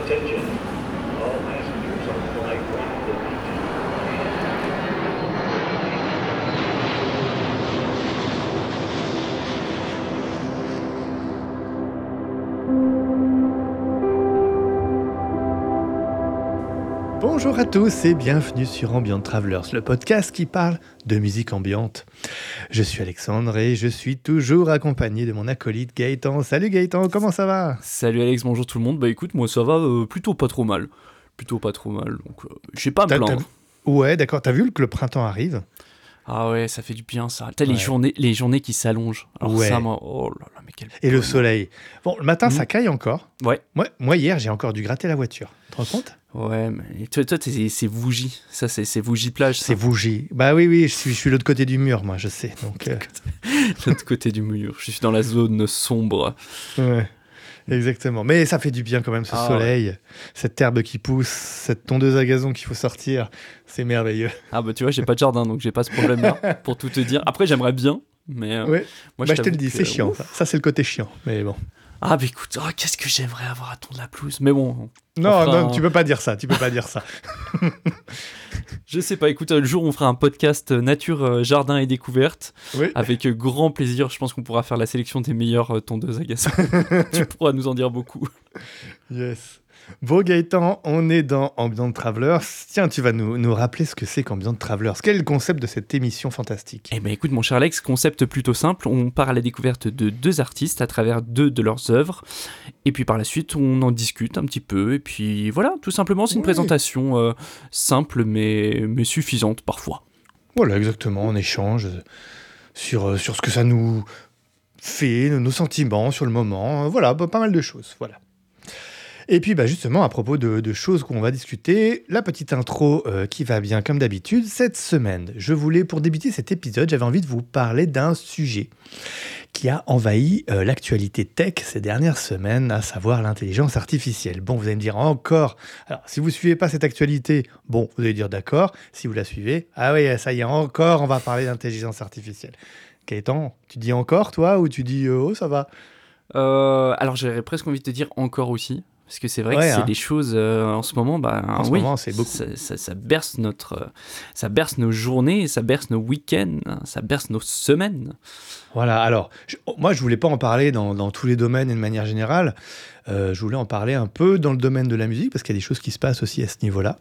Attention. All Bonjour à tous et bienvenue sur Ambient Travelers, le podcast qui parle de musique ambiante. Je suis Alexandre et je suis toujours accompagné de mon acolyte Gaëtan. Salut Gaëtan, comment ça va? Salut Alex, bonjour tout le monde. Bah écoute, moi ça va euh, plutôt pas trop mal. Plutôt pas trop mal, donc euh, j'ai pas à me plaindre. Ouais, d'accord, t'as vu que le printemps arrive? Ah ouais, ça fait du bien ça. T'as les, journées, les journées qui s'allongent. Alors Ouais. ça, moi, oh là là, mais quel. et le soleil. Bon, le matin ça caille encore. Ouais. Moi, moi hier j'ai encore dû gratter la voiture. Tu te rends compte? Ouais, mais toi, toi c'est Vougie. Ça, c'est Vougie plage. C'est Vougie. Bah oui, oui, je suis, je suis l'autre côté du mur, moi, je sais. Donc, euh, l'autre côté du mur. Je suis dans la zone sombre. ouais, exactement. Mais ça fait du bien quand même, ce Ah soleil, cette herbe qui pousse, cette tondeuse à gazon qu'il faut sortir. C'est merveilleux. Ah bah tu vois, j'ai pas de jardin, donc j'ai pas ce problème-là, pour tout te dire. Après, j'aimerais bien, mais euh, Ouais. moi bah, je te le dis, c'est chiant. Ouf. Ça, Ça, c'est le côté chiant. Mais bon. Ah bah écoute, oh, qu'est-ce que j'aimerais avoir à ton de la pelouse. Mais bon, Non, non, un- tu peux pas dire ça. Tu peux pas dire ça. Je sais pas, écoute, le jour où on fera un podcast euh, nature, euh, jardin et découverte, Oui. avec euh, grand plaisir, je pense qu'on pourra faire la sélection des meilleures euh, tondeuses à gazon. tu pourras nous en dire beaucoup. Yes. Bon, Gaëtan, on est dans Ambient Travelers. Tiens, tu vas nous, nous rappeler ce que c'est qu'Ambient Travelers. Quel est le concept de cette émission fantastique? Eh ben écoute mon cher Alex, concept plutôt simple, on part à la découverte de deux artistes à travers deux de leurs œuvres, et puis par la suite on en discute un petit peu, et puis voilà, tout simplement c'est une présentation euh, simple mais, mais suffisante parfois. Voilà, exactement. On échange sur, euh, sur ce que ça nous fait, nos sentiments sur le moment. Voilà, bah, pas mal de choses. Voilà. Et puis, bah, justement, à propos de, choses qu'on va discuter, la petite intro euh, qui va bien comme d'habitude. Cette semaine, je voulais, pour débuter cet épisode, j'avais envie de vous parler d'un sujet qui a envahi euh, l'actualité tech ces dernières semaines, à savoir l'intelligence artificielle. Bon, vous allez me dire encore, alors si vous suivez pas cette actualité, bon, vous allez dire d'accord, si vous la suivez, ah oui, ça y est, encore, on va parler d'intelligence artificielle. Gaëtan, tu dis encore, toi, ou tu dis, euh, oh, ça va? Alors j'aurais presque envie de te dire encore aussi, parce que c'est vrai Ouais, que c'est hein. des choses euh, en ce moment, bah, En ce oui, moment, c'est beaucoup. Ça, ça- ça berce notre, ça berce nos journées, ça berce nos week-ends, ça berce nos semaines. Voilà, alors, je- moi, je voulais pas en parler dans, dans tous les domaines et de manière générale. Euh, je voulais en parler un peu dans le domaine de la musique, parce qu'il y a des choses qui se passent aussi à ce niveau-là.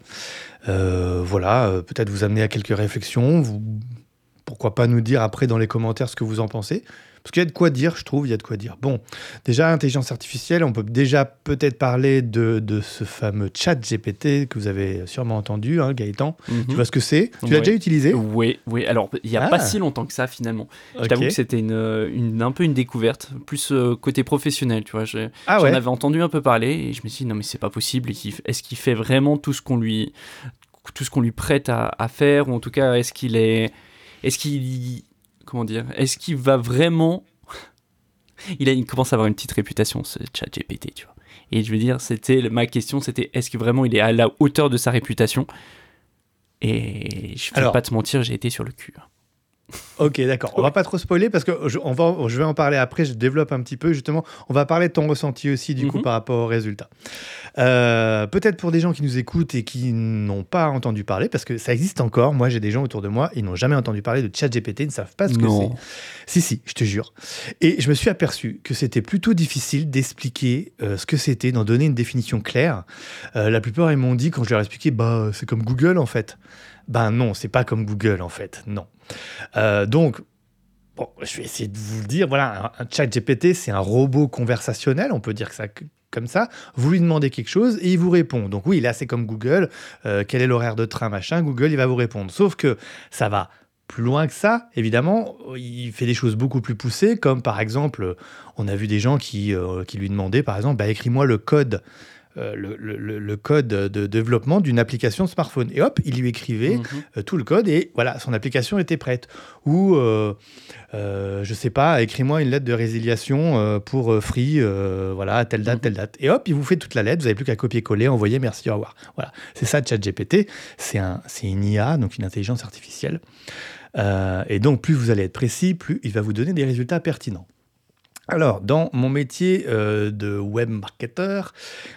Euh, voilà, peut-être vous amener à quelques réflexions. Vous, pourquoi pas nous dire après dans les commentaires ce que vous en pensez Parce qu'il y a de quoi dire, je trouve, il y a de quoi dire. Bon, déjà, intelligence artificielle, on peut déjà peut-être parler de, de ce fameux chat GPT que vous avez sûrement entendu, hein, Gaëtan. Tu vois ce que c'est? Tu l'as déjà utilisé? Oui, oui. Alors, il n'y a Ah. pas si longtemps que ça, finalement. Je t'avoue que c'était une, une- un peu une découverte, plus euh, côté professionnel, tu vois. Ah J'en ouais avais entendu un peu parler et je me suis dit, non, mais c'est pas possible. Est-ce qu'il est-ce qu'il fait vraiment tout ce qu'on lui, tout ce qu'on lui prête à, à faire Ou en tout cas, est-ce qu'il est. Est-ce qu'il. Comment dire Est-ce qu'il va vraiment. il, a, il commence à avoir une petite réputation, ce chat GPT, tu vois. Et je veux dire, c'était ma question, c'était est-ce que vraiment il est à la hauteur de sa réputation? Et je vais Alors- pas te mentir, j'ai été sur le cul. Ok, d'accord. On va pas trop spoiler parce que je, on va, je vais en parler après. Je développe un petit peu justement. On va parler de ton ressenti aussi du coup Mhm. par rapport aux résultats. Euh, Peut-être pour des gens qui nous écoutent et qui n'ont pas entendu parler, parce que ça existe encore. Moi, j'ai des gens autour de moi, ils n'ont jamais entendu parler de ChatGPT, ils ne savent pas ce que c'est. Si, si, je te jure. Et je me suis aperçu que c'était plutôt difficile d'expliquer euh, ce que c'était, d'en donner une définition claire. Euh, la plupart, ils m'ont dit, quand je leur ai expliqué, bah, c'est comme Google en fait. Ben non, c'est pas comme Google en fait, non. Euh, donc, bon, je vais essayer de vous le dire. Voilà, un, chat GPT, c'est un robot conversationnel, on peut dire que ça comme ça. Vous lui demandez quelque chose et il vous répond. Donc oui, là, c'est comme Google. Euh, quel est l'horaire de train, machin Google, il va vous répondre. Sauf que ça va plus loin que ça, évidemment. Il fait des choses beaucoup plus poussées, comme par exemple, on a vu des gens qui, euh, qui lui demandaient, par exemple, bah, écris-moi le code. Euh, le, le- le- le code de développement d'une application smartphone. Et hop, il lui écrivait Mhm. euh, tout le code et voilà, son application était prête. Ou, euh, euh, je sais pas, écris-moi une lettre de résiliation pour Free, voilà, à telle date, Mhm. telle date. Et hop, il vous fait toute la lettre, vous n'avez plus qu'à copier-coller, envoyer, merci, au revoir. Voilà, c'est ça ChatGPT, c'est un, c'est une IA, donc une intelligence artificielle. Et donc, plus vous allez être précis, plus il va vous donner des résultats pertinents. Alors, dans mon métier euh, de web marketeur,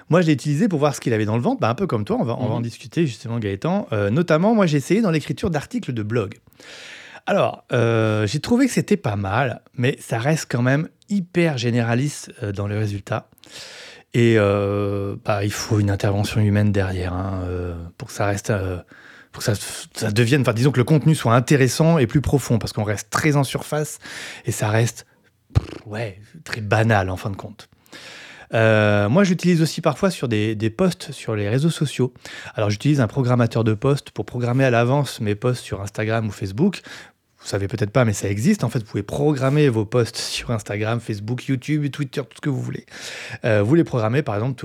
moi, je l'ai utilisé pour voir ce qu'il avait dans le ventre, bah, un peu comme toi, on va, on va en Mhm. discuter justement, Gaëtan. Euh, notamment, moi, j'ai essayé dans l'écriture d'articles de blog. Alors, euh, j'ai trouvé que c'était pas mal, mais ça reste quand même hyper généraliste dans le résultat. Et bah, il faut une intervention humaine derrière hein, pour que ça reste, pour que ça, ça devienne, enfin, disons que le contenu soit intéressant et plus profond, parce qu'on reste très en surface et ça reste, ouais, très banal en fin de compte. Euh, moi, j'utilise aussi parfois sur des, des posts sur les réseaux sociaux. Alors, j'utilise un programmateur de posts pour programmer à l'avance mes posts sur Instagram ou Facebook. Vous savez peut-être pas, mais ça existe. En fait, vous pouvez programmer vos posts sur Instagram, Facebook, YouTube, Twitter, tout ce que vous voulez. Euh, vous les programmez, par exemple,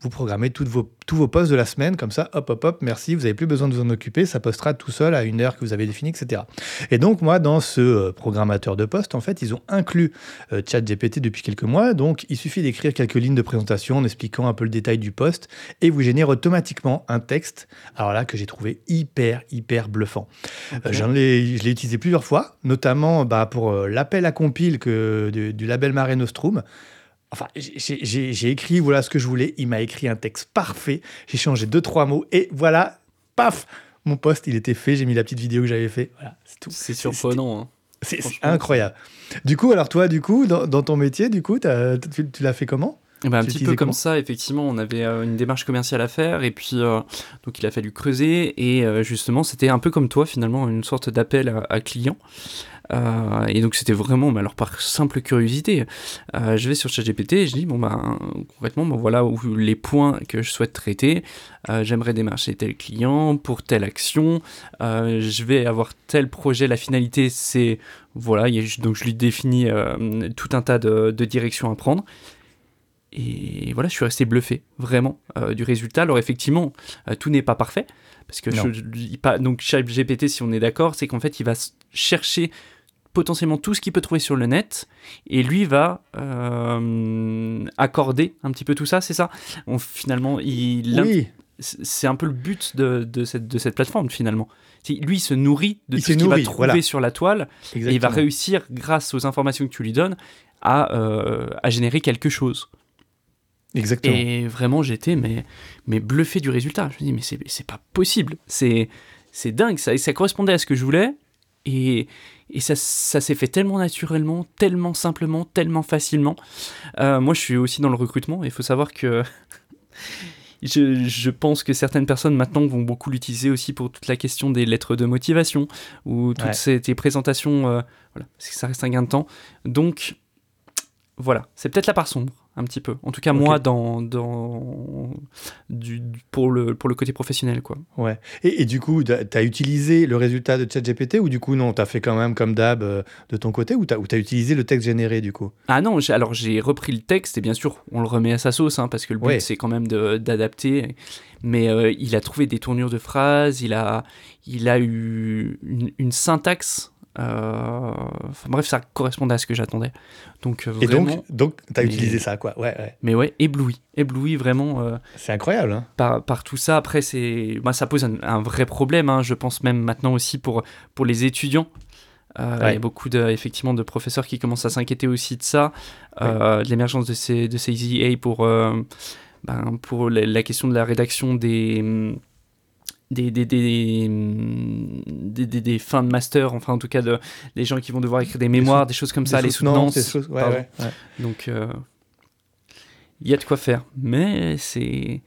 vous programmez toutes vos, tous vos posts de la semaine, comme ça, hop, hop, hop, merci, vous n'avez plus besoin de vous en occuper, ça postera tout seul à une heure que vous avez définie, etc. Et donc, moi, dans ce euh, programmateur de posts, en fait, ils ont inclus euh, ChatGPT depuis quelques mois. Donc, il suffit d'écrire quelques lignes de présentation en expliquant un peu le détail du post et vous génère automatiquement un texte. Alors là, que j'ai trouvé hyper, hyper bluffant. Euh, j'en ai, je l'ai utilisé plusieurs fois, notamment bah, pour euh, l'appel à compile que, du, du label Mare Nostrum. Enfin, j'ai- écrit voilà ce que je voulais. Il m'a écrit un texte parfait. J'ai changé deux, trois mots et voilà, paf, mon post, il était fait. J'ai mis la petite vidéo que j'avais fait. Voilà, c'est tout. C'est surprenant. hein. C'est incroyable. Du coup, alors toi, du coup, dans, dans ton métier, du coup, tu, tu l'as fait comment? Eh ben, un petit peu comme ça, effectivement, on avait euh, une démarche commerciale à faire et puis euh, donc il a fallu creuser et euh, justement c'était un peu comme toi finalement une sorte d'appel à, à client. Euh, et donc c'était vraiment, mais alors par simple curiosité, euh, je vais sur ChatGPT et je dis bon bah concrètement bon voilà où les points que je souhaite traiter, Euh, j'aimerais démarcher tel client pour telle action, je vais avoir tel projet, la finalité c'est voilà, a- donc je lui définis tout un tas de, de directions à prendre. Et voilà, je suis resté bluffé, vraiment, euh, du résultat. Alors effectivement, euh, tout n'est pas parfait, parce que je, donc GPT, si on est d'accord, c'est qu'en fait, il va chercher potentiellement tout ce qu'il peut trouver sur le net, et lui va euh, accorder un petit peu tout ça, c'est ça? On, Finalement, il, Oui, c'est un peu le but de, de cette, de cette plateforme, finalement. Lui, il se nourrit de Il tout ce qu'il va trouver voilà. sur la toile, et il va réussir, grâce aux informations que tu lui donnes, à, euh, à générer quelque chose. Exactement. Et vraiment, j'étais mais, mais bluffé du résultat. Je me dis, mais c'est pas possible. C'est c'est dingue. Ça, ça correspondait à ce que je voulais. Et, et ça, ça s'est fait tellement naturellement, tellement simplement, tellement facilement. Euh, moi, je suis aussi dans le recrutement. Il faut savoir que je, je pense que certaines personnes maintenant vont beaucoup l'utiliser aussi pour toute la question des lettres de motivation ou toutes Ouais. ces tes présentations. euh, voilà, parce que ça reste un gain de temps. Donc, voilà, c'est peut-être la part sombre, un petit peu. En tout cas, moi, dans, dans du, pour, le, pour le côté professionnel, quoi. Ouais. Et, et du coup, tu as utilisé le résultat de ChatGPT ou du coup, non, tu as fait quand même comme d'hab euh, de ton côté ou tu as, utilisé le texte généré du coup? Ah non, alors j'ai repris le texte et bien sûr, on le remet à sa sauce, hein, parce que le but Ouais. c'est quand même d'adapter. Mais euh, il a trouvé des tournures de phrases, il a, il a eu une, une syntaxe. Euh, enfin bref, ça correspondait à ce que j'attendais. Donc euh, Et vraiment, donc, donc tu as mais- utilisé ça, quoi. Ouais, ouais. mais ouais, ébloui, ébloui vraiment. euh, C'est incroyable, hein par, par tout ça. Après, c'est, moi, ça pose un, un vrai problème. hein. Je pense même maintenant aussi pour, pour les étudiants. Euh, Il y a beaucoup de, effectivement de professeurs qui commencent à s'inquiéter aussi de ça, euh, de l'émergence de ces, de ces IA pour, euh, ben, pour la, la question de la rédaction des, hum, des, des, des, des, fins de master, enfin en tout cas de, des gens qui vont devoir écrire des mémoires, des choses comme ça, les soutenances. Ouais, ouais, ouais. Donc, euh, il y a de quoi faire, mais c'est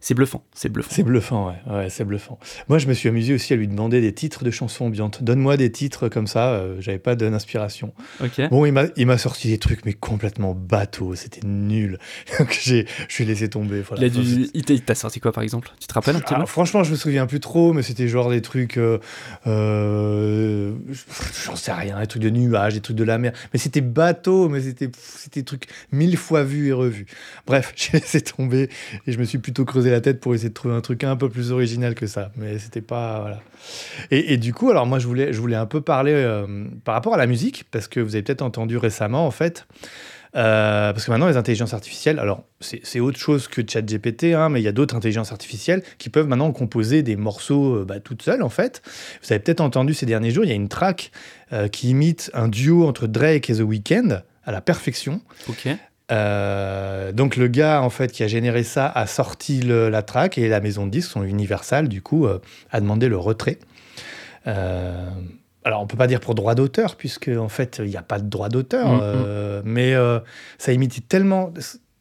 c'est bluffant, c'est bluffant. C'est bluffant, ouais. ouais c'est bluffant. Moi, je me suis amusé aussi à lui demander des titres de chansons ambiantes. Donne-moi des titres comme ça, euh, j'avais pas d'inspiration. Ok. Bon, il m'a, sorti des trucs, mais complètement bateau, c'était nul. Donc, je suis laissé tomber. Voilà. Il t'a- sorti quoi par exemple? Tu te rappelles un petit Ah, franchement, je me souviens plus trop, mais c'était genre des trucs. euh, euh, J'en sais rien, des trucs de nuages, des trucs de la mer. Mais c'était bateau, mais c'était des trucs mille fois vus et revus. Bref, j'ai laissé tomber et je me suis plutôt creusé la tête pour essayer de trouver un truc un peu plus original que ça. Mais c'était pas. Voilà. Et, du coup, alors moi, je voulais, je voulais un peu parler euh, par rapport à la musique, parce que vous avez peut-être entendu récemment, en fait. euh, parce que maintenant, les intelligences artificielles, alors c'est autre chose que ChatGPT, hein, mais il y a d'autres intelligences artificielles qui peuvent maintenant composer des morceaux euh, bah, toutes seules, en fait. Vous avez peut-être entendu ces derniers jours, il y a une track qui imite un duo entre Drake et The Weeknd. à la perfection. Ok. Euh, donc le gars en fait qui a généré ça a sorti le- la track et la maison de disques, son Universal, du coup, euh, a demandé le retrait. Euh, alors on peut pas dire pour droit d'auteur puisque en fait il n'y a pas de droit d'auteur, Mhm. euh, mais ça imite tellement,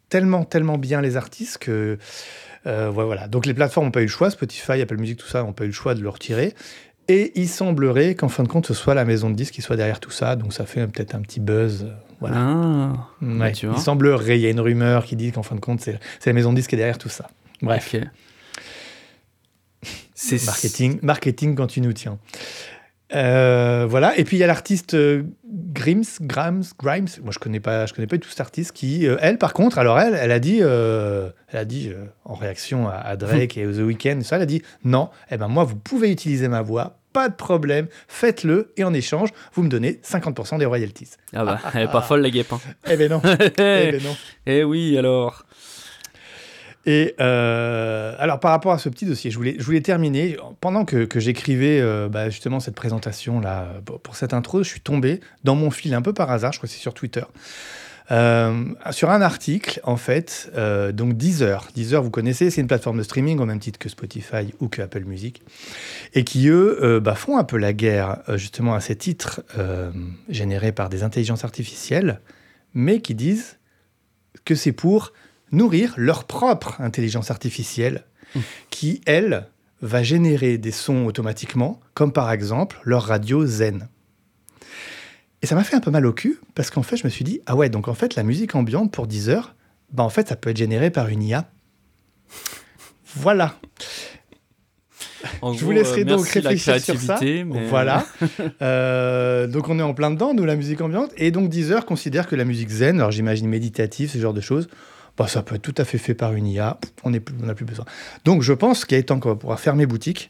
tellement, tellement bien les artistes que ouais, voilà. Donc les plateformes n'ont pas eu le choix, Spotify, Apple Music, tout ça n'ont pas eu le choix de le retirer. Et il semblerait qu'en fin de compte, ce soit la maison de disques qui soit derrière tout ça. Donc ça fait peut-être un petit buzz. euh, Voilà. Ah, Ouais, tu vois. il semblerait, il y a une rumeur qui dit qu'en fin de compte, c'est c'est la maison de disques qui est derrière tout ça. Bref, ok. C'est marketing, marketing quand tu nous tiens. Euh, voilà, et puis il y a l'artiste euh, Grims, Grams, Grimes, moi je connais pas, je connais pas du tout cet artiste qui, euh, elle par contre, alors elle, elle a dit, euh, elle a dit euh, en réaction à, à Drake et The Weeknd, ça, elle a dit non, eh ben moi vous pouvez utiliser ma voix, pas de problème, faites-le et en échange vous me donnez 50% des royalties. Ah bah, elle est pas folle la guêpe. Hein. Eh ben non, eh ben non. Eh oui, alors. Et euh, alors, par rapport à ce petit dossier, je voulais, terminer. Pendant que, j'écrivais euh, bah, justement cette présentation-là, pour cette intro, je suis tombé dans mon fil un peu par hasard, je crois que c'est sur Twitter, euh, sur un article, en fait, donc Deezer. Deezer, vous connaissez, c'est une plateforme de streaming au même titre que Spotify ou que Apple Music, et qui, eux, bah, font un peu la guerre justement à ces titres générés par des intelligences artificielles, mais qui disent que c'est pour nourrir leur propre intelligence artificielle Mmh. qui, elle, va générer des sons automatiquement, comme par exemple leur radio Zen. Et ça m'a fait un peu mal au cul, parce qu'en fait, je me suis dit, ah ouais, donc en fait, la musique ambiante pour 10 heures, bah en fait, ça peut être généré par une IA. Voilà. En Je gros, vous laisserai euh, donc la réfléchir sur ça. mais- Voilà. Euh, donc on est en plein dedans, nous, la musique ambiante. Et donc Deezer considère que la musique zen, alors j'imagine méditative, ce genre de choses, bah, ça peut être tout à fait fait par une IA. On n'a plus, besoin. Donc je pense qu'il y a temps qu'on va pouvoir fermer boutique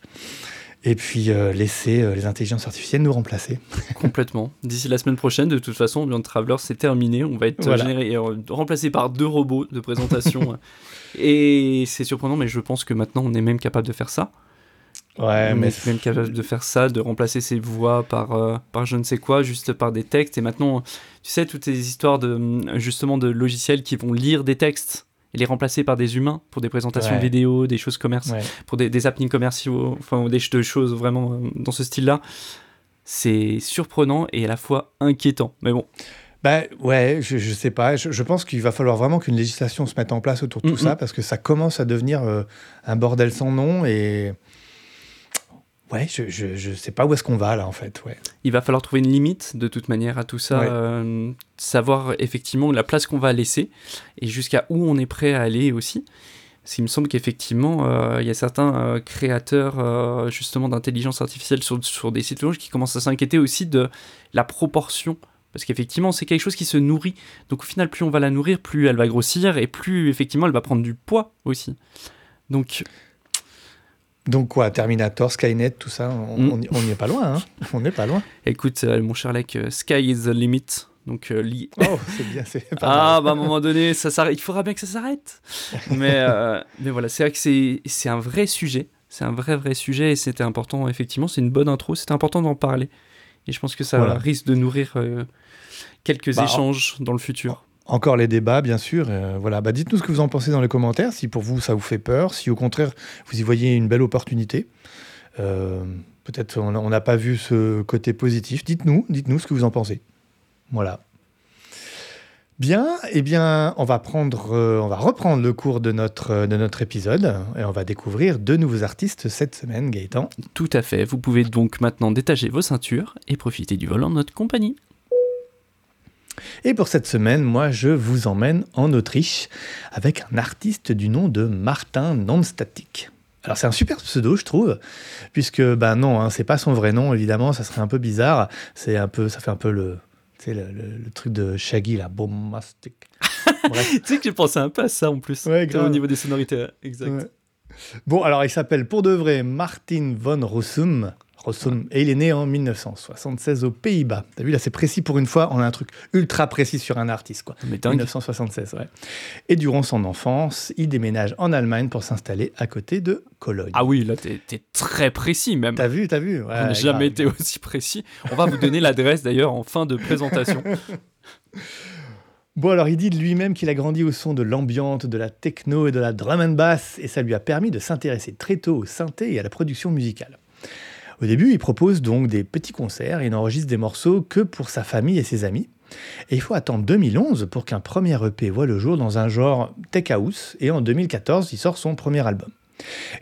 et puis euh, laisser euh, les intelligences artificielles nous remplacer. Complètement. D'ici la semaine prochaine, de toute façon, Beyond Traveler, c'est terminé. On va être Voilà. généré, euh, remplacé par deux robots de présentation. Et c'est surprenant, mais je pense que maintenant, on est même capable de faire ça. Ouais, on mais est même capable de faire ça, de remplacer ses voix par, euh, par je ne sais quoi, juste par des textes. Et maintenant, tu sais, toutes ces histoires de, justement de logiciels qui vont lire des textes et les remplacer par des humains pour des présentations Ouais. vidéo, des choses commerciales ouais. pour des, des zappings commerciaux, enfin des ch- de choses vraiment euh, dans ce style-là, c'est surprenant et à la fois inquiétant. Mais bon, Bah ouais, je, je sais pas. Je, je pense qu'il va falloir vraiment qu'une législation se mette en place autour de tout Mhm. ça parce que ça commence à devenir euh, un bordel sans nom et ouais, je, je, je sais pas où est-ce qu'on va là en fait. Ouais. il va falloir trouver une limite de toute manière à tout ça, Ouais. euh, savoir effectivement la place qu'on va laisser et jusqu'à où on est prêt à aller aussi. Parce qu'il me semble qu'effectivement, euh, il y a certains euh, créateurs justement d'intelligence artificielle sur, sur des sites qui commencent à s'inquiéter aussi de la proportion. Parce qu'effectivement, c'est quelque chose qui se nourrit. Donc au final, plus on va la nourrir, plus elle va grossir et plus effectivement elle va prendre du poids aussi. Donc Donc quoi, Terminator, Skynet, tout ça, on Mm. n'y est pas loin. Hein on n'est pas loin. écoute, euh, mon cher Lec, euh, sky is the limit. Donc euh, li- Oh, c'est bien, c'est Ah, bah à un moment donné, ça s'arrête. Il faudra bien que ça s'arrête. Mais, euh, mais voilà, c'est vrai que c'est c'est un vrai sujet. C'est un vrai, vrai sujet et c'était important, effectivement. C'est une bonne intro. C'était important d'en parler. Et je pense que ça Voilà. risque de nourrir quelques Bah, échanges dans le futur. Encore les débats, bien sûr. euh, voilà, bah, dites-nous ce que vous en pensez dans les commentaires. Si pour vous ça vous fait peur, si au contraire vous y voyez une belle opportunité. Euh, Peut-être on n'a pas vu ce côté positif. Dites-nous, dites-nous ce que vous en pensez. Voilà. Bien, eh bien, on va prendre, euh, on va reprendre le cours de notre de notre épisode et on va découvrir deux nouveaux artistes cette semaine, Gaëtan. Tout à fait. Vous pouvez donc maintenant détacher vos ceintures et profiter du volant de notre compagnie. Et pour cette semaine, moi, je vous emmène en Autriche avec un artiste du nom de Martin Nonstatic. Alors c'est un super pseudo, je trouve, puisque ben non, hein, c'est pas son vrai nom, évidemment, ça serait un peu bizarre. C'est un peu, ça fait un peu le, tu sais, le, le- le truc de Shaggy, la bombastic. Tu sais que j'ai pensé un peu à ça en plus. Ouais, au niveau des sonorités. Exact. Ouais. Bon, alors il s'appelle pour de vrai Martin von Rossum. Rossum, et il est né en 1976 aux Pays-Bas. T'as vu, là c'est précis pour une fois, on a un truc ultra précis sur un artiste, quoi. Mais dingue. 1976, ouais. Et durant son enfance, il déménage en Allemagne pour s'installer à côté de Cologne. Ah oui, là, t'es t'es très précis même. T'as vu, t'as vu On n'a Ouais, jamais grave. été aussi précis. On va vous donner l'adresse d'ailleurs en fin de présentation. Bon, alors il dit de lui-même qu'il a grandi au son de l'ambiante, de la techno et de la drum and bass, et ça lui a permis de s'intéresser très tôt au synthé et à la production musicale. Au début, il propose donc des petits concerts et n'enregistre des morceaux que pour sa famille et ses amis. Et il faut attendre 2011 pour qu'un premier EP voit le jour dans un genre tech house, et en 2014, il sort son premier album.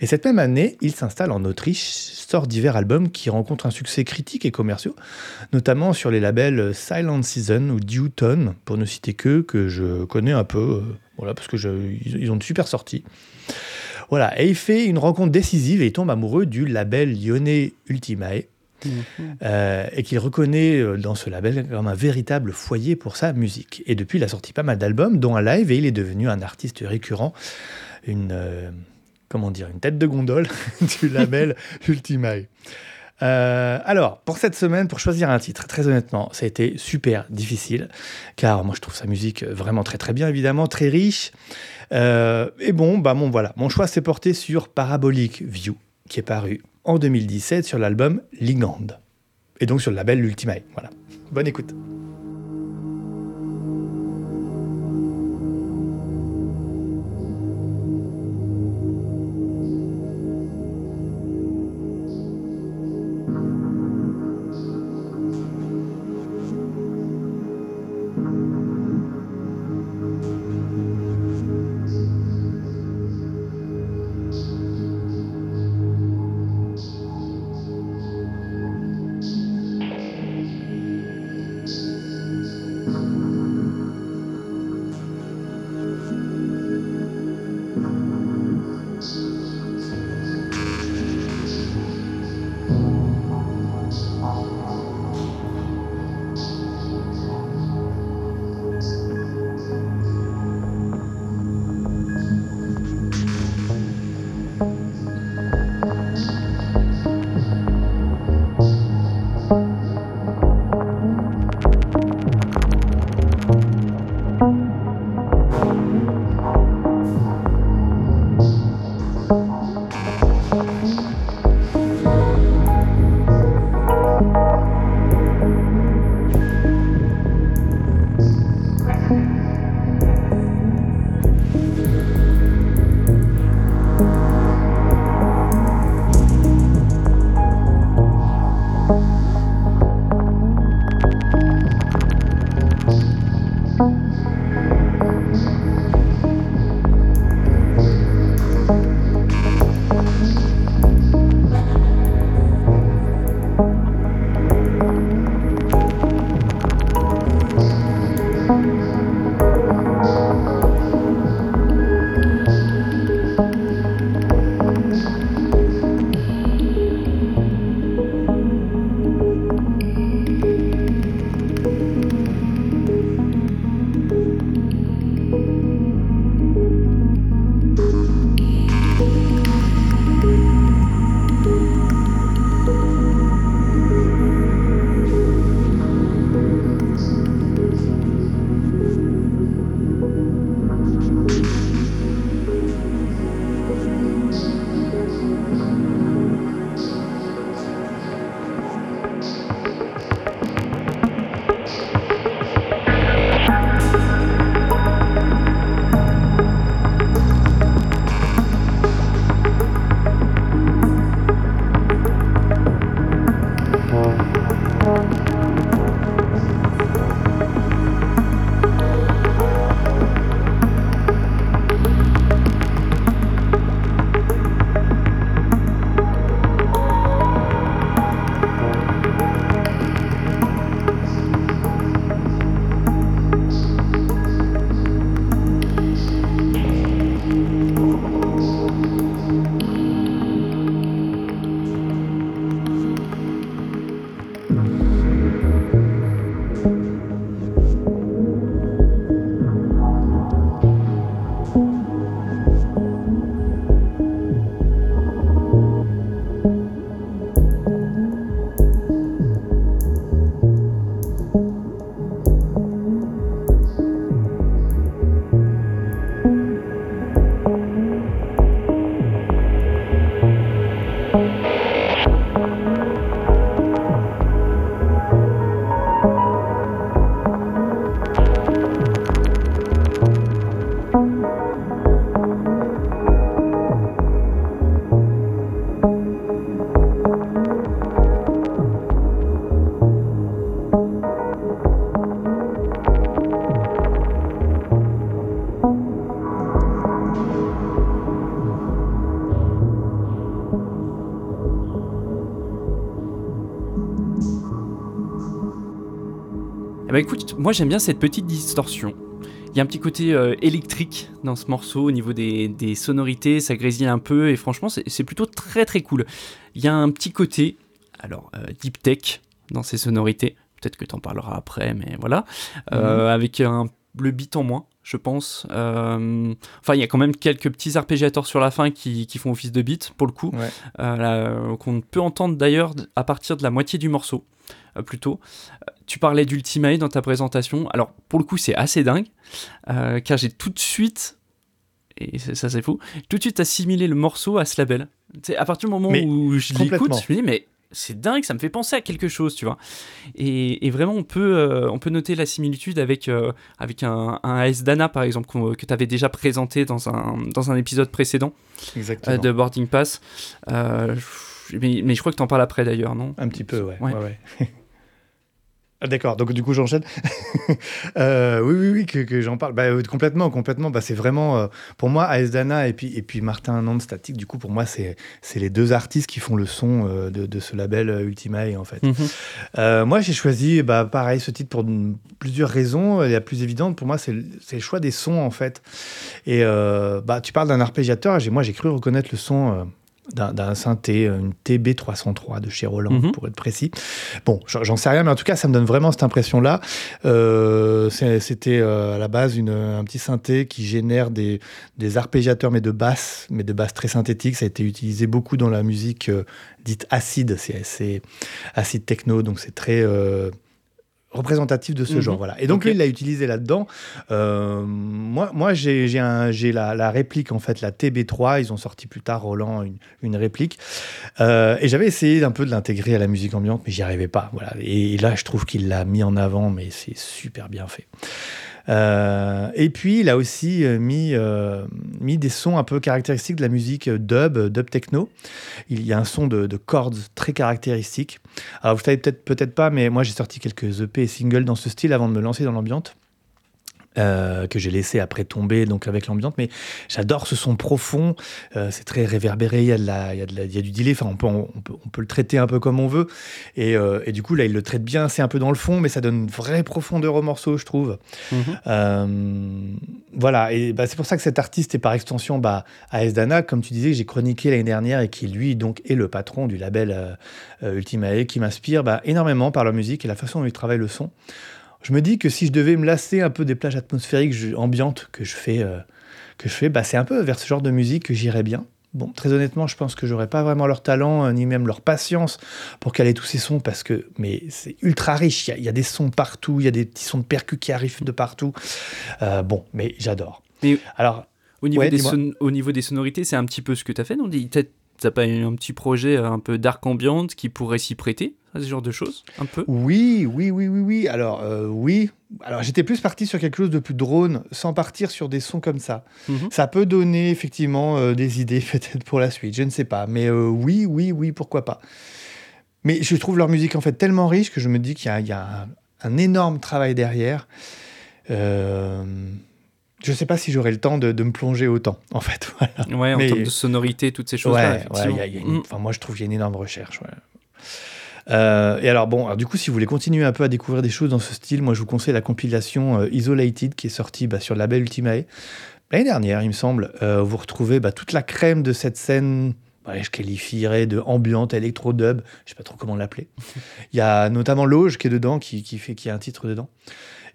Et cette même année, il s'installe en Autriche, sort divers albums qui rencontrent un succès critique et commerciaux, notamment sur les labels Silent Season ou Dewton, pour ne citer que, que je connais un peu, euh, voilà, parce que je, ils ont de super sorties. Voilà, et il fait une rencontre décisive et il tombe amoureux du label lyonnais Ultimae, euh, et qu'il reconnaît euh, dans ce label comme un véritable foyer pour sa musique. Et depuis, il a sorti pas mal d'albums, dont un live, et il est devenu un artiste récurrent, une, euh, comment dire, une tête de gondole du label Ultimae. Euh, alors, pour cette semaine, pour choisir un titre, très honnêtement, ça a été super difficile, car moi je trouve sa musique vraiment très très bien, évidemment, très riche. Euh, et bon, bah bon voilà, mon choix s'est porté sur Parabolic View, qui est paru en 2017 sur l'album Ligand, et donc sur le label Ultimae. Voilà, bonne écoute. Moi j'aime bien cette petite distorsion. Il y a un petit côté euh, électrique dans ce morceau au niveau des, des sonorités, ça grésille un peu et franchement c'est plutôt très très cool. Il y a un petit côté, alors euh, deep tech dans ces sonorités, peut-être que tu en parleras après, mais voilà, Euh, avec un, le beat en moins, je pense. Euh, Enfin, il y a quand même quelques petits arpégiateurs sur la fin qui, qui font office de beat pour le coup, Ouais. euh, qu'on peut entendre d'ailleurs à partir de la moitié du morceau, euh, plutôt. Tu parlais d'Ultimate dans ta présentation. Alors, pour le coup, c'est assez dingue, car j'ai tout de suite, et c'est- ça c'est fou, tout de suite assimilé le morceau à ce label. Sais, à partir du moment Mais où je l'écoute, je me dis, mais c'est dingue, ça me fait penser à quelque chose, tu vois. Et, et vraiment, on peut, euh, on peut noter la similitude avec, euh, avec un, un AS Dana, par exemple, que tu avais déjà présenté dans un, dans un épisode précédent Exactement. euh, de Boarding Pass. Mais, mais je crois que tu en parles après d'ailleurs, non? Un petit peu, ouais. Ouais. ouais, ouais. Ah, D'accord, donc du coup j'enchaîne. Euh, oui, oui, oui, que, que j'en parle. Bah, euh, complètement, complètement. Bah, c'est vraiment, euh, pour moi, AS Dana et puis, et puis Martin Nand Static, du coup, pour moi, c'est c'est les deux artistes qui font le son de, de ce label Ultimae, en fait. Mhm. Moi, j'ai choisi, bah, pareil, ce titre pour plusieurs raisons. La plus évidente, pour moi, c'est le, choix des sons, en fait. Et bah, tu parles d'un arpégiateur. Moi, j'ai cru reconnaître le son d'un, synthé, une TB303 de chez Roland, Mhm. pour être précis. Bon, j'en sais rien, mais en tout cas, ça me donne vraiment cette impression-là. Euh, c'était euh, à la base une, un petit synthé qui génère des, des arpégiateurs, mais de basse, mais de basse très synthétique. Ça a été utilisé beaucoup dans la musique euh, dite acide. C'est, acide techno, donc c'est très euh, représentatif de ce Mhm. genre. Voilà. Et donc lui, il l'a utilisé là-dedans. Euh, moi, moi j'ai, un- la, la réplique, en fait, la TB3. Ils ont sorti plus tard, Roland, une, une réplique. Euh, et j'avais essayé d'un peu de l'intégrer à la musique ambiante, mais j'y arrivais pas. Voilà. Et, là, je trouve qu'il l'a mis en avant, mais c'est super bien fait. Euh, et puis, il a aussi euh, mis, euh, mis des sons un peu caractéristiques de la musique dub, dub techno. Il y a un son de, de cordes très caractéristique. Alors, vous savez peut-être peut-être pas, mais moi, j'ai sorti quelques EP et singles dans ce style avant de me lancer dans l'ambiante. Euh, que j'ai laissé après tomber donc avec l'ambiante mais j'adore ce son profond euh, c'est très réverbéré il y a de la il y a de la- il y a du delay enfin on peut, on, peut, on peut le traiter un peu comme on veut et, euh, et du coup là il le traite bien c'est un peu dans le fond mais ça donne une vraie profondeur au morceau je trouve Mhm. voilà, et bah, c'est pour ça que cet artiste est par extension bah, AS Dana, comme tu disais, que j'ai chroniqué l'année dernière et qui lui donc est le patron du label Ultimae, qui m'inspire bah, énormément par leur musique et la façon dont il travaille le son. Je me dis que si je devais me lasser un peu des plages atmosphériques je- ambiantes que je fais, euh, que je fais bah, c'est un peu vers ce genre de musique que j'irais bien. Bon, très honnêtement, je pense que j'aurais pas vraiment leur talent, euh, ni même leur patience pour caler tous ces sons, parce que mais c'est ultra riche. Il y a- il y, a des sons partout, il y a des petits sons de percus qui arrivent de partout. Euh, bon, mais j'adore. Mais- Alors, Au niveau, Ouais, des au niveau des sonorités, c'est un petit peu ce que tu as fait, non? T'as- pas eu un petit projet un peu dark ambient qui pourrait s'y prêter? À ce genre de choses Un peu oui, oui, oui, oui, oui. Alors, euh, oui. Alors, j'étais plus parti sur quelque chose de plus drone, sans partir sur des sons comme ça. Mhm. Ça peut donner effectivement euh, des idées peut-être pour la suite, je ne sais pas. Mais euh, oui, oui, oui, pourquoi pas. Mais je trouve leur musique en fait tellement riche que je me dis qu'il y a, il y a un, un énorme travail derrière. Euh, je ne sais pas si j'aurai le temps de, de me plonger autant, en fait. Voilà. Ouais, en Mais- termes de sonorité, toutes ces choses-là. Ouais, une- Mm. enfin, moi je trouve qu'il y a une énorme recherche. Euh, et alors bon, alors, du coup, si vous voulez continuer un peu à découvrir des choses dans ce style, moi je vous conseille la compilation euh, Isolated qui est sortie bah, sur le label Ultimae l'année dernière, il me semble. Euh, vous retrouvez bah, toute la crème de cette scène. ouais, je qualifierais de ambiante électro-dub, je sais pas trop comment l'appeler. Il y a notamment Loge qui est dedans, qui, qui fait qui a un titre dedans.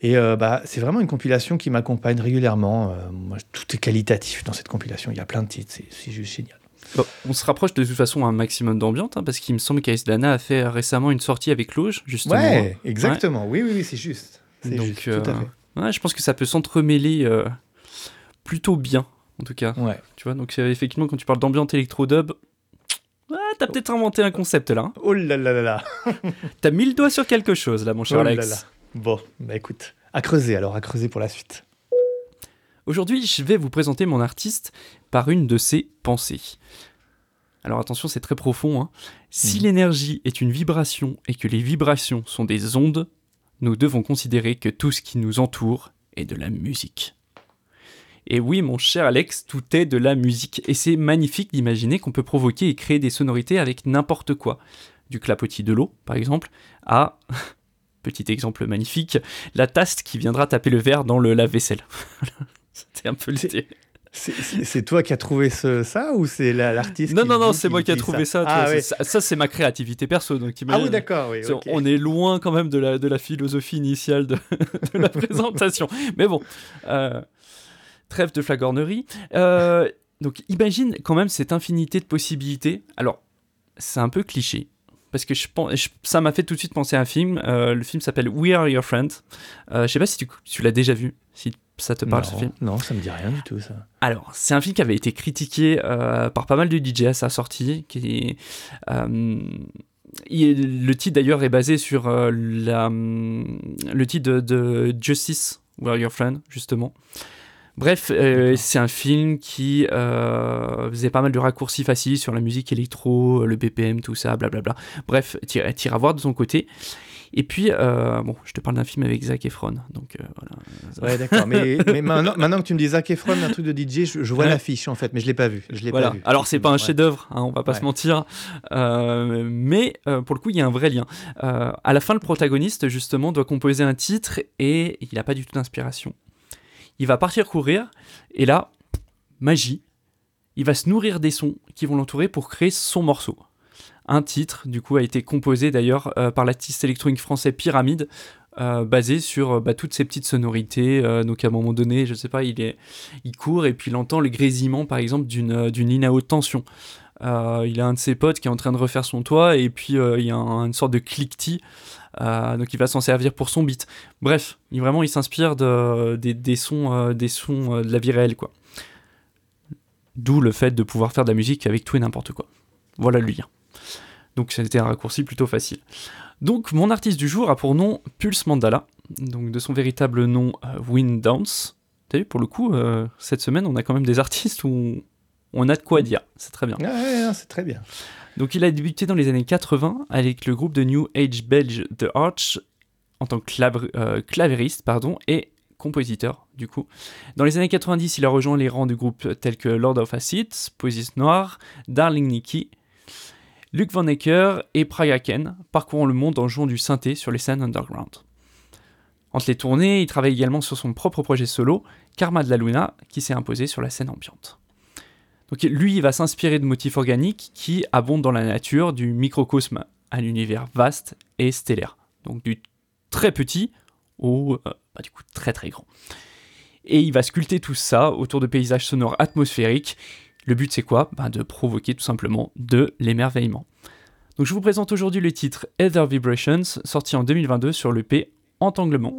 Et euh, bah, c'est vraiment une compilation qui m'accompagne régulièrement. Euh, moi, tout est qualitatif dans cette compilation. Il y a plein de titres, c'est juste génial. Bon, on se rapproche de toute façon un maximum d'ambiance, hein, parce qu'il me semble qu'Ace Dana a fait récemment une sortie avec Loge, justement. Ouais, exactement. Oui, oui, oui, c'est juste. C'est Donc, juste, euh, tout à fait. Ouais, je pense que ça peut s'entremêler euh, plutôt bien, en tout cas. Ouais. Tu vois, donc euh, effectivement, quand tu parles d'ambiance électro-dub, ouais, t'as peut-être inventé un concept là. hein. Oh là là là là. T'as mis le doigt sur quelque chose là, mon cher Oh là Alex. là. Bon, bah écoute, à creuser alors, à creuser pour la suite. Aujourd'hui, je vais vous présenter mon artiste par une de ses pensées. Alors attention, c'est très profond. hein. Si Mhm. l'énergie est une vibration et que les vibrations sont des ondes, nous devons considérer que tout ce qui nous entoure est de la musique. Et oui, mon cher Alex, tout est de la musique. Et c'est magnifique d'imaginer qu'on peut provoquer et créer des sonorités avec n'importe quoi. Du clapotis de l'eau, par exemple, à petit exemple magnifique, la tasse qui viendra taper le verre dans le lave-vaisselle. C'était un peu l'idée. C'est- toi qui as trouvé ce- ça ou c'est la- l'artiste Non, non, non, c'est moi qui ai trouvé ça. Ah, ouais. ça, ça, c'est ma créativité perso. Donc Ah oui, d'accord, oui. On est loin quand même de la, de la philosophie initiale de, de la présentation. Mais bon, euh, trêve de flagornerie. Euh, donc imagine quand même cette infinité de possibilités. Alors, c'est un peu cliché. Parce que je pense, je- ça m'a fait tout de suite penser à un film. Euh, le film s'appelle We Are Your Friend. Euh, je sais pas si tu, tu l'as déjà vu, si ça te parle non, ce film? non, ça me dit rien du tout ça. Alors, c'est un film qui avait été critiqué euh, par pas mal de DJ à sa sortie. Qui euh, il- le titre d'ailleurs est basé sur euh, la, le titre de, de Justice, Where Your Friend, justement. Bref, euh, c'est un film qui euh, faisait pas mal de raccourcis faciles sur la musique électro, le BPM, tout ça, blablabla. Bref, tire à voir de son côté. Et puis, euh, bon, je te parle d'un film avec Zac Efron, donc euh, voilà. Ouais, d'accord. Mais, mais maintenant, maintenant que tu me dis Zac Efron, un truc de DJ, je, je vois Ouais. l'affiche en fait, mais je l'ai pas vu. Je l'ai Voilà. pas vu. Alors c'est pas un Ouais. chef-d'œuvre, hein, on va pas Ouais. se mentir, Euh, mais pour le coup il y a un vrai lien. À la fin, le protagoniste justement doit composer un titre et il n'a pas du tout d'inspiration. Il va partir courir et là, magie, il va se nourrir des sons qui vont l'entourer pour créer son morceau. Un titre, du coup, a été composé d'ailleurs euh, par l'artiste électronique français Pyramide, euh, basé sur euh, bah, toutes ces petites sonorités. donc à un moment donné, je sais pas, il, court et puis il entend le grésillement, par exemple, d'une ligne à haute tension. Il a un de ses potes qui est en train de refaire son toit et puis il y a un- une sorte de cliquetis. donc il va s'en servir pour son beat. Bref, vraiment il s'inspire de, des, sons, des sons de la vie réelle quoi. D'où le fait de pouvoir faire de la musique avec tout et n'importe quoi. Voilà le lien. Donc c'était un raccourci plutôt facile. Donc mon artiste du jour a pour nom Pulse Mandala, donc de son véritable nom euh, Wind Dance. T'as vu pour le coup euh, cette semaine on a quand même des artistes où on, a de quoi dire. C'est très bien. Ouais, ouais, c'est très bien. Donc il a débuté dans les années 80 avec le groupe de New Age belge The Arch en tant que clav- euh, clavériste pardon, et compositeur du coup. Dans les années 90, il a rejoint les rangs de groupes tels que Lord of Acid, Posis Noir, Darling Nikki, Luc Van Ecker et Praga Ken, parcourant le monde en jouant du synthé sur les scènes underground. Entre les tournées, il travaille également sur son propre projet solo, Karma de la Luna, qui s'est imposé sur la scène ambiante. Donc lui, il va s'inspirer de motifs organiques qui abondent dans la nature, du microcosme à l'univers vaste et stellaire. Donc du très petit au euh, bah, du coup très très grand. Et il va sculpter tout ça autour de paysages sonores atmosphériques. Le but c'est quoi? Bah, De provoquer tout simplement de l'émerveillement. Donc je vous présente aujourd'hui le titre Ether Vibrations, sorti en 2022 sur l'EP Entanglement.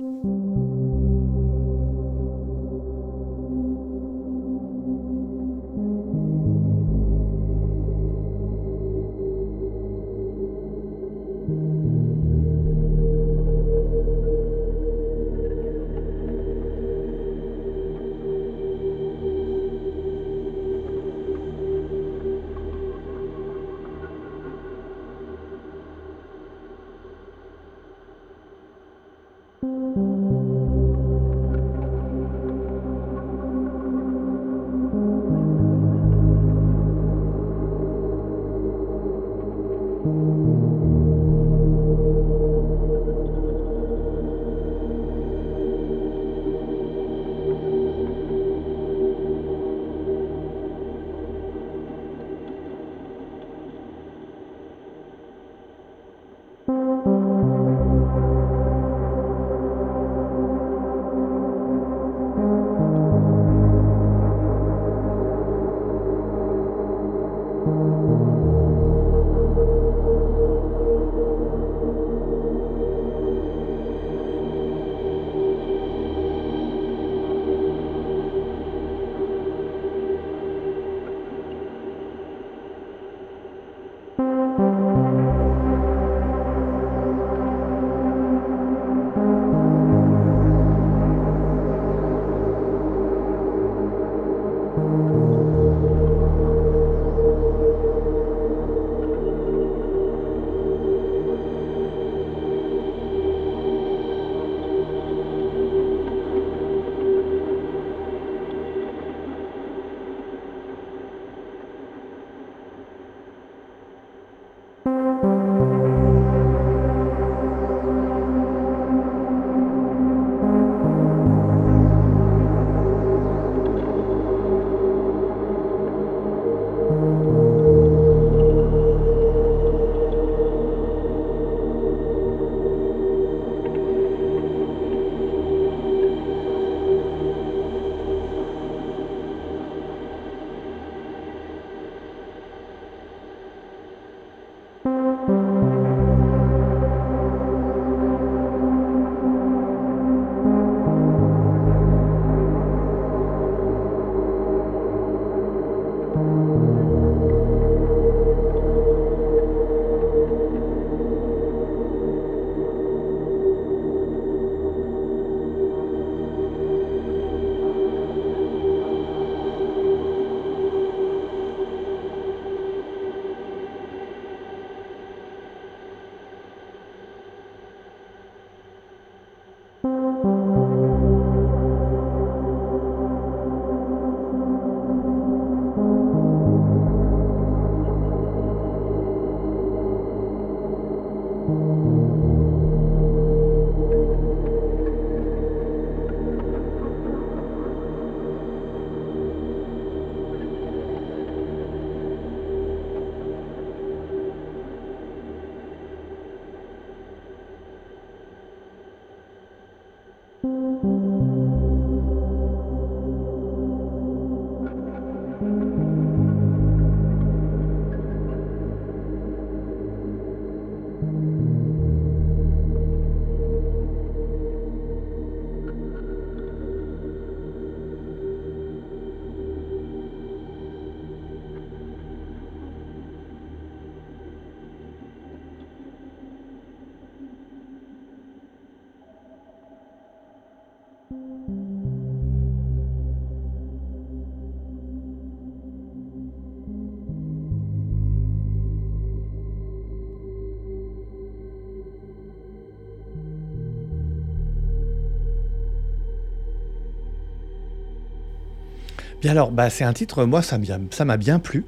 Bien alors, bah, c'est un titre, moi, ça m'a bien plu.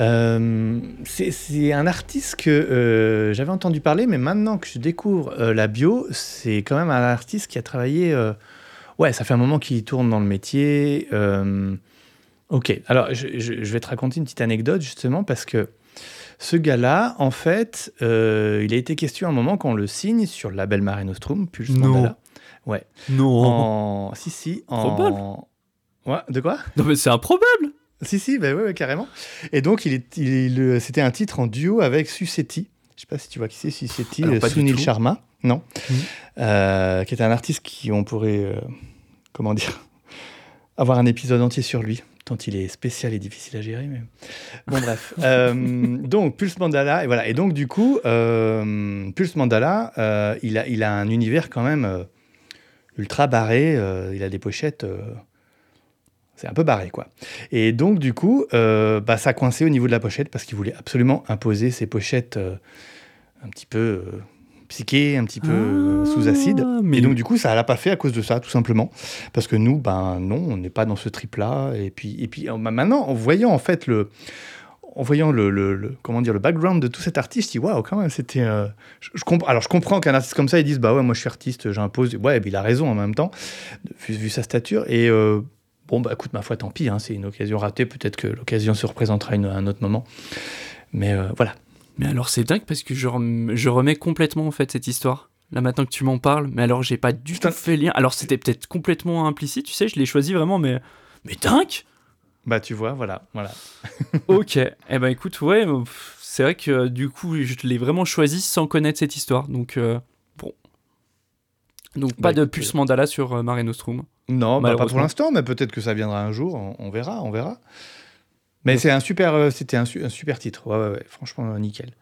Euh, c'est un artiste que euh, j'avais entendu parler, mais maintenant que je découvre euh, la bio, c'est quand même un artiste qui a travaillé. ouais, ça fait un moment qu'il tourne dans le métier. ok, alors je, je- je vais te raconter une petite anecdote justement parce que ce gars-là, en fait, il a été question à un moment qu'on le signe sur le label Mare Nostrum, Non. Mandala. Ouais. Non. En... Si, si. En... Probable. Ouais, de quoi? Non, mais c'est improbable. Si, si, bah ouais, ouais, carrément. Et donc, il est, c'était un titre en duo avec Susetti. Je sais pas si tu vois qui c'est, Susetti, euh, Sunil. Sharma, non. Euh, Qui est un artiste qui, on pourrait, euh, comment dire, avoir un épisode entier sur lui, tant il est spécial et difficile à gérer. Mais... Bon, bref. Euh, donc, Pulse Mandala, et voilà. Et donc, du coup, euh, Pulse Mandala, euh, il, a, il a un univers quand même ultra barré. il a des pochettes. C'est un peu barré, quoi. Et donc, du coup, euh, bah, ça coinçait au niveau de la pochette parce qu'il voulait absolument imposer ses pochettes euh, un petit peu euh, psychées, un petit peu euh, sous acide. Ah, mais Et donc, du coup, ça l'a pas fait à cause de ça, tout simplement. Parce que nous, ben non, on n'est pas dans ce trip-là. Et puis, et puis bah, maintenant, en voyant en fait le. En voyant le, le- le- comment dire, le background de tout cet artiste, je dis waouh, quand même, c'était. euh, je, je comprends, alors, je comprends qu'un artiste comme ça, il dise bah ouais, moi je suis artiste, j'impose. Ouais, mais il a raison en même temps, vu, vu sa stature. Et bon, bah écoute, ma foi, tant pis, hein, c'est une occasion ratée. Peut-être que l'occasion se représentera une- à un autre moment. Mais euh, voilà. Mais alors c'est dingue parce que je, rem- je remets complètement en fait cette histoire. Là maintenant que tu m'en parles, mais alors j'ai pas du tout fait lien. Alors c'était peut-être complètement implicite, tu sais, je l'ai choisi vraiment, mais mais dingue. Bah tu vois, voilà, voilà. ok. Eh ben écoute, ouais, c'est vrai que euh, du coup je l'ai vraiment choisi sans connaître cette histoire, donc euh, Donc Bah, pas de écoute, pulse mandala sur euh, Mare Nostrum. Non, bah, pas pour l'instant, mais peut-être que ça viendra un jour. On, on verra, on verra. Mais c'est un super, euh, c'était un, su- un super titre. Ouais, ouais, ouais, franchement, euh, nickel.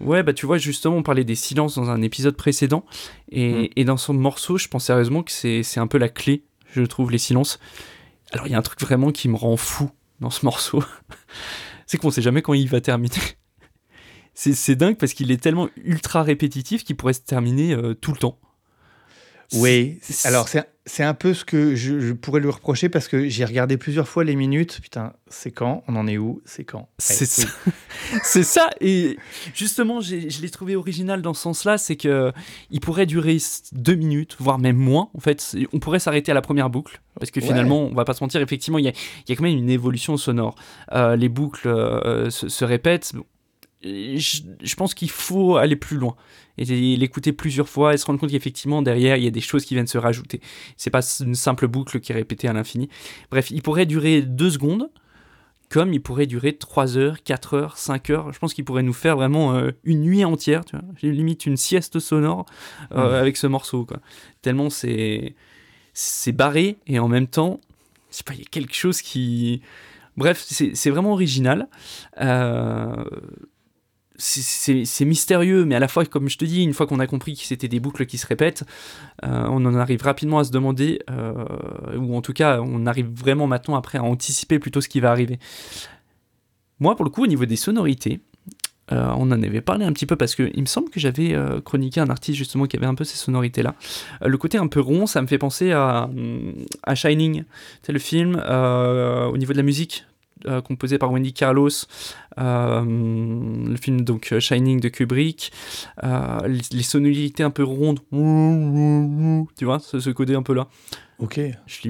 Ouais, bah tu vois, justement, on parlait des silences dans un épisode précédent. Et, Mm. et dans son morceau, je pense sérieusement que c'est un peu la clé, je trouve, les silences. Alors, il y a un truc vraiment qui me rend fou dans ce morceau. c'est qu'on sait jamais quand il va terminer. C'est c'est dingue parce qu'il est tellement ultra répétitif qu'il pourrait se terminer euh, tout le temps. Oui, c'est- alors c'est c'est un peu ce que je, je pourrais lui reprocher parce que j'ai regardé plusieurs fois les minutes. Putain, c'est quand? On en est où? C'est quand? C'est Ouais, ça. C'est ça, et justement, je l'ai trouvé original dans ce sens-là, c'est que il pourrait durer deux minutes, voire même moins. En fait, C'est- on pourrait s'arrêter à la première boucle, parce que Ouais. finalement, on va pas se mentir, effectivement, il y a, il y a quand même une évolution sonore. Euh, les boucles euh, se, se répètent. Je, je pense qu'il faut aller plus loin et l'écouter plusieurs fois et se rendre compte qu'effectivement derrière il y a des choses qui viennent se rajouter. C'est pas une simple boucle qui est répétée à l'infini. Bref, il pourrait durer deux secondes, comme il pourrait durer 3 heures, 4 heures, 5 heures. Je pense qu'il pourrait nous faire vraiment euh, une nuit entière, tu vois. J'ai limite une sieste sonore euh, Mhm. avec ce morceau, quoi. Tellement c'est c'est barré et en même temps, je sais pas, il y a quelque chose qui. Bref, c'est c'est vraiment original. Euh, c'est- mystérieux, mais à la fois, comme je te dis, une fois qu'on a compris que c'était des boucles qui se répètent, euh, on en arrive rapidement à se demander, euh, ou en tout cas, on arrive vraiment maintenant après à anticiper plutôt ce qui va arriver. Moi, pour le coup, au niveau des sonorités, euh, on en avait parlé un petit peu parce que il me semble que j'avais chroniqué un artiste justement qui avait un peu ces sonorités-là. Euh, le côté un peu rond, ça me fait penser à, hum, à Shining, c'est le film au niveau de la musique. Euh, composé par Wendy Carlos, euh, le film donc euh, Shining de Kubrick, les, sonorités un peu rondes, tu vois, ce côté un peu là. Ok. Je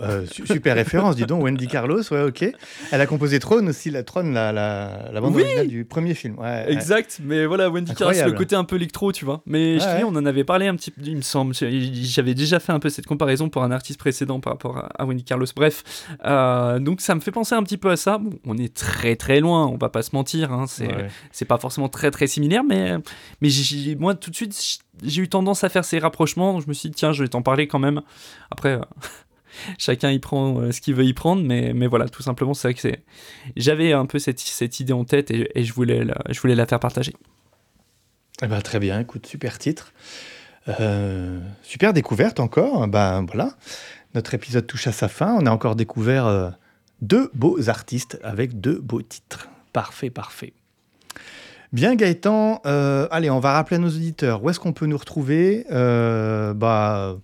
euh, su- super référence, dis donc. Wendy Carlos, ouais, ok. Elle a composé Throne aussi, la Throne, la, la, la bande Oui originale du premier film. Ouais, ouais. Exact, mais voilà, Wendy Carlos, le côté un peu électro, tu vois. Mais je dis, on en avait parlé un petit peu, il me semble. J'avais déjà fait un peu cette comparaison pour un artiste précédent par rapport à, à Wendy Carlos. Bref, euh, donc ça me fait penser un petit peu à ça. Bon, on est très très loin, on va pas se mentir. hein, c'est pas forcément très très similaire, mais, mais moi tout de suite, j'ai eu tendance à faire ces rapprochements. Donc je me suis dit, tiens, je vais t'en parler quand même. Après. euh, Chacun y prend euh, ce qu'il veut y prendre, mais, mais voilà, tout simplement, c'est vrai que. J'avais un peu cette, cette idée en tête et, je, voulais la, je voulais la faire partager. Eh ben, très bien, écoute, super titre. Euh, super découverte encore. Ben voilà, notre épisode touche à sa fin. On a encore découvert deux beaux artistes avec deux beaux titres. Parfait, parfait. Bien Gaëtan, euh, allez, on va rappeler à nos auditeurs où est-ce qu'on peut nous retrouver? Euh, bah,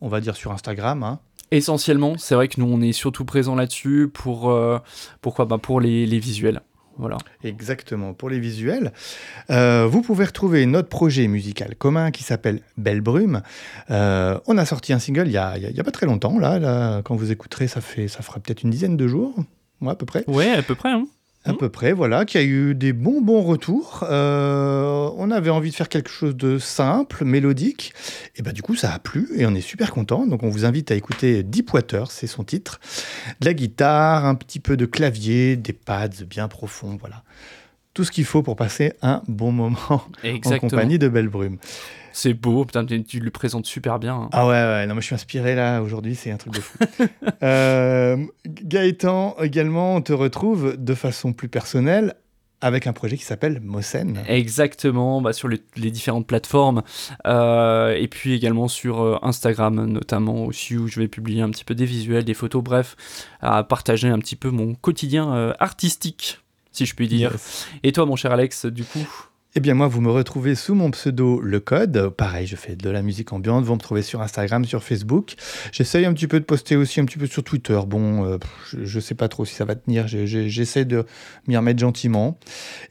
on va dire sur Instagram. hein. Essentiellement, c'est vrai que nous, on est surtout présent là-dessus pour, euh, pourquoi bah, Pour les, les visuels. Voilà. Exactement, pour les visuels. Vous pouvez retrouver notre projet musical commun qui s'appelle Belle Brume. On a sorti un single il n'y a, il y a pas très longtemps, là, là, quand vous écouterez, ça, fait, ça fera peut-être une dizaine de jours, ouais, à peu près. Ouais, à peu près. Hein. À Mhm. peu près, voilà, qui a eu des bons bons retours. Euh, on avait envie de faire quelque chose de simple, mélodique, et bah du coup ça a plu et on est super content. Donc on vous invite à écouter Deepwater, c'est son titre, de la guitare, un petit peu de clavier, des pads bien profonds, voilà, tout ce qu'il faut pour passer un bon moment en compagnie de Belle Brume. C'est beau, putain, tu le présentes super bien. hein. Ah ouais, ouais, non, mais je suis inspiré là aujourd'hui, c'est un truc de fou. Euh, Gaëtan, également, on te retrouve de façon plus personnelle avec un projet qui s'appelle Mosen. Exactement, bah, sur les, les différentes plateformes euh, et puis également sur euh, Instagram notamment aussi où je vais publier un petit peu des visuels, des photos, bref, à partager un petit peu mon quotidien euh, artistique, si je puis dire. Yes. Et toi, mon cher Alex, du coup? Eh bien, moi, vous me retrouvez sous mon pseudo Le Code. Pareil, je fais de la musique ambiante. Vous me trouvez sur Instagram, sur Facebook. J'essaye un petit peu de poster aussi un petit peu sur Twitter. Bon, euh, je, je sais pas trop si ça va tenir. J'essaie de m'y remettre gentiment.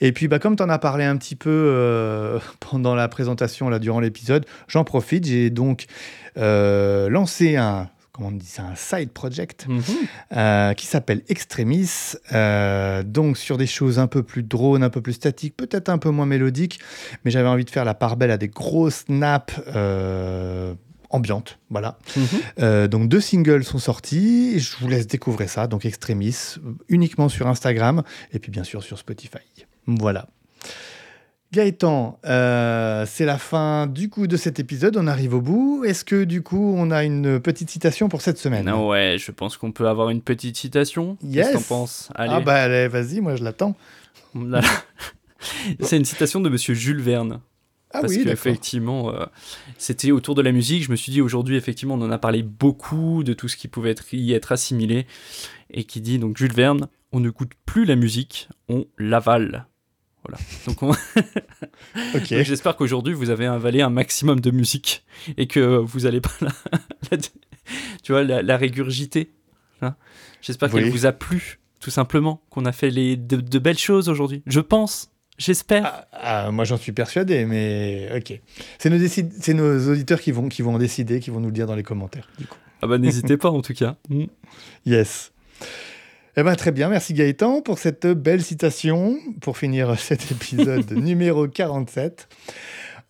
Et puis, bah, comme tu en as parlé un petit peu euh, pendant la présentation, là, durant l'épisode, j'en profite. J'ai donc euh, lancé un. Comment on dit ça Un side project euh, qui s'appelle Extremis. euh, donc sur des choses un peu plus drones, un peu plus statiques, peut-être un peu moins mélodiques, mais j'avais envie de faire la part belle à des grosses nappes euh, ambiantes. Voilà. Mhm. Donc deux singles sont sortis. Je vous laisse découvrir ça. Donc Extremis, uniquement sur Instagram et puis bien sûr sur Spotify. Voilà. Gaëtan, euh, c'est la fin du coup de cet épisode. On arrive au bout. Est-ce que du coup on a une petite citation pour cette semaine? Ah ouais, je pense qu'on peut avoir une petite citation. Qu'est-ce Yes. que t'en penses? Allez. Ah bah allez, vas-y, moi je l'attends. C'est une citation de Monsieur Jules Verne. Ah parce oui, que d'accord. effectivement, euh, c'était autour de la musique. Je me suis dit aujourd'hui, effectivement, on en a parlé beaucoup de tout ce qui pouvait être, y être assimilé, et qui dit donc Jules Verne, on ne goûte plus la musique, on l'avale. Voilà. Donc, on- Ok. donc j'espère qu'aujourd'hui vous avez avalé un maximum de musique et que vous allez pas la, la- tu vois, la, la régurgiter. hein. j'espère Oui. qu'elle vous a plu, tout simplement, qu'on a fait les, de, de belles choses aujourd'hui. Je pense, j'espère. Ah, ah, moi j'en suis persuadé, mais ok. C'est nos, décid- c'est nos auditeurs qui vont, qui vont en décider, qui vont nous le dire dans les commentaires. Du coup. Ah bah n'hésitez pas en tout cas. Yes. Eh ben, très bien, merci Gaëtan pour cette belle citation, pour finir cet épisode numéro 47.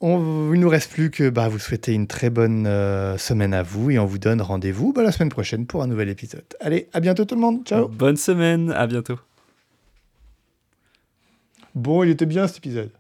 On, il ne nous reste plus que bah, vous souhaiter une très bonne euh, semaine à vous et on vous donne rendez-vous bah, la semaine prochaine pour un nouvel épisode. Allez, à bientôt tout le monde. Ciao. Bonne semaine, à bientôt. Bon, il était bien cet épisode.